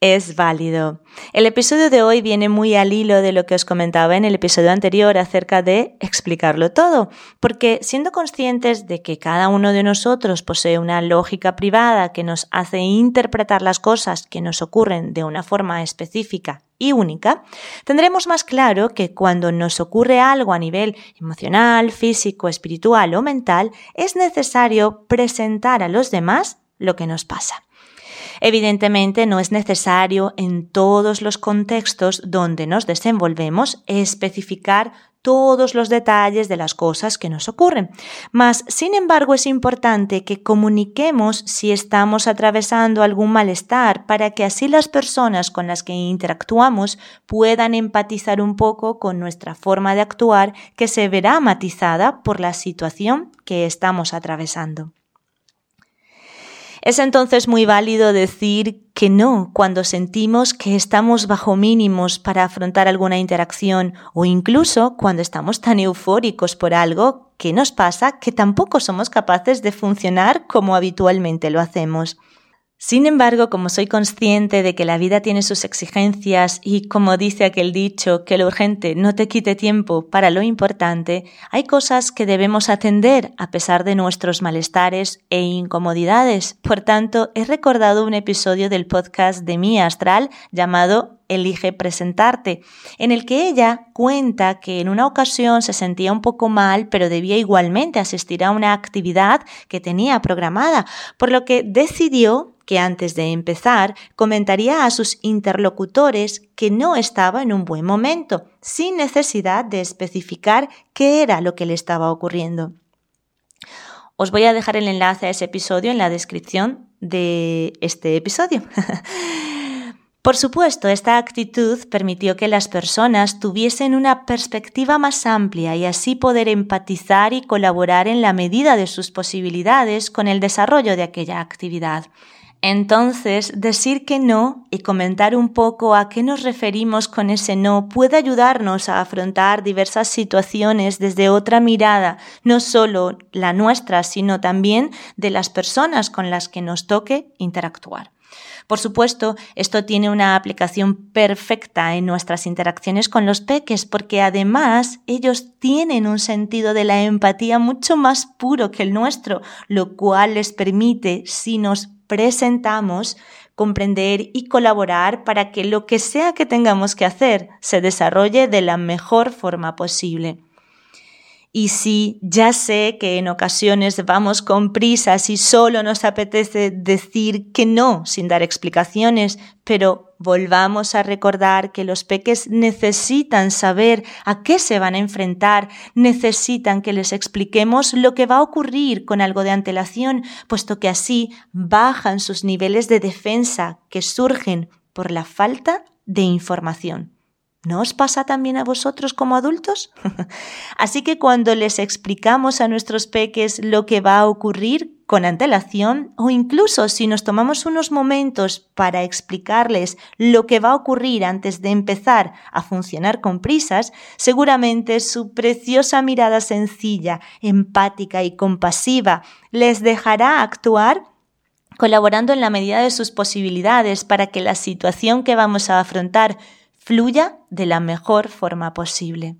es válido. El episodio de hoy viene muy al hilo de lo que os comentaba en el episodio anterior acerca de explicarlo todo, porque siendo conscientes de que cada uno de nosotros posee una lógica privada que nos hace interpretar las cosas que nos ocurren de una forma específica y única, tendremos más claro que cuando nos ocurre algo a nivel emocional, físico, espiritual o mental, es necesario presentar a los demás lo que nos pasa. Evidentemente no es necesario en todos los contextos donde nos desenvolvemos especificar todos los detalles de las cosas que nos ocurren. Mas, sin embargo, es importante que comuniquemos si estamos atravesando algún malestar para que así las personas con las que interactuamos puedan empatizar un poco con nuestra forma de actuar que se verá matizada por la situación que estamos atravesando. Es entonces muy válido decir que no cuando sentimos que estamos bajo mínimos para afrontar alguna interacción o incluso cuando estamos tan eufóricos por algo que nos pasa que tampoco somos capaces de funcionar como habitualmente lo hacemos. Sin embargo, como soy consciente de que la vida tiene sus exigencias y como dice aquel dicho, que lo urgente no te quite tiempo para lo importante, hay cosas que debemos atender a pesar de nuestros malestares e incomodidades. Por tanto, he recordado un episodio del podcast de Mi Astral llamado elige presentarte, en el que ella cuenta que en una ocasión se sentía un poco mal, pero debía igualmente asistir a una actividad que tenía programada, por lo que decidió que antes de empezar comentaría a sus interlocutores que no estaba en un buen momento, sin necesidad de especificar qué era lo que le estaba ocurriendo. Os voy a dejar el enlace a ese episodio en la descripción de este episodio. Por supuesto, esta actitud permitió que las personas tuviesen una perspectiva más amplia y así poder empatizar y colaborar en la medida de sus posibilidades con el desarrollo de aquella actividad. Entonces, decir que no y comentar un poco a qué nos referimos con ese no puede ayudarnos a afrontar diversas situaciones desde otra mirada, no solo la nuestra, sino también de las personas con las que nos toque interactuar. Por supuesto, esto tiene una aplicación perfecta en nuestras interacciones con los peques porque además ellos tienen un sentido de la empatía mucho más puro que el nuestro, lo cual les permite, si nos presentamos, comprender y colaborar para que lo que sea que tengamos que hacer se desarrolle de la mejor forma posible. Y sí, ya sé que en ocasiones vamos con prisas y solo nos apetece decir que no sin dar explicaciones, pero volvamos a recordar que los peques necesitan saber a qué se van a enfrentar, necesitan que les expliquemos lo que va a ocurrir con algo de antelación, puesto que así bajan sus niveles de defensa que surgen por la falta de información. ¿No os pasa también a vosotros como adultos? Así que cuando les explicamos a nuestros peques lo que va a ocurrir con antelación o incluso si nos tomamos unos momentos para explicarles lo que va a ocurrir antes de empezar a funcionar con prisas, seguramente su preciosa mirada sencilla, empática y compasiva les dejará actuar colaborando en la medida de sus posibilidades para que la situación que vamos a afrontar fluya de la mejor forma posible.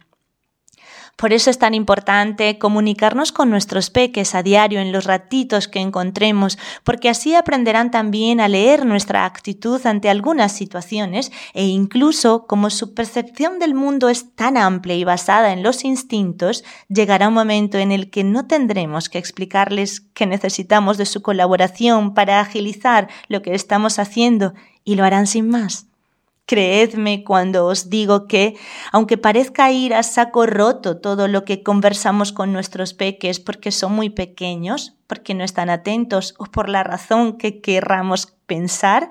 Por eso es tan importante comunicarnos con nuestros peques a diario en los ratitos que encontremos, porque así aprenderán también a leer nuestra actitud ante algunas situaciones e incluso como su percepción del mundo es tan amplia y basada en los instintos, llegará un momento en el que no tendremos que explicarles que necesitamos de su colaboración para agilizar lo que estamos haciendo y lo harán sin más. Creedme cuando os digo que, aunque parezca ir a saco roto todo lo que conversamos con nuestros peques porque son muy pequeños, porque no están atentos o por la razón que querramos pensar,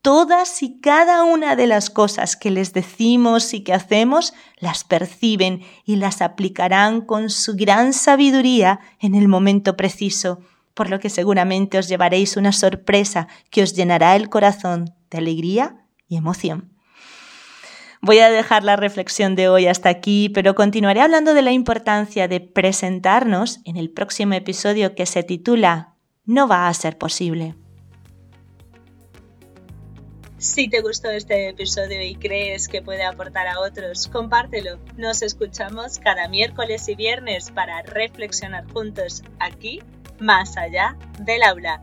todas y cada una de las cosas que les decimos y que hacemos las perciben y las aplicarán con su gran sabiduría en el momento preciso, por lo que seguramente os llevaréis una sorpresa que os llenará el corazón de alegría y emoción. Voy a dejar la reflexión de hoy hasta aquí, pero continuaré hablando de la importancia de presentarnos en el próximo episodio que se titula No va a ser posible. Si te gustó este episodio y crees que puede aportar a otros, compártelo. Nos escuchamos cada miércoles y viernes para reflexionar juntos aquí, más allá del aula.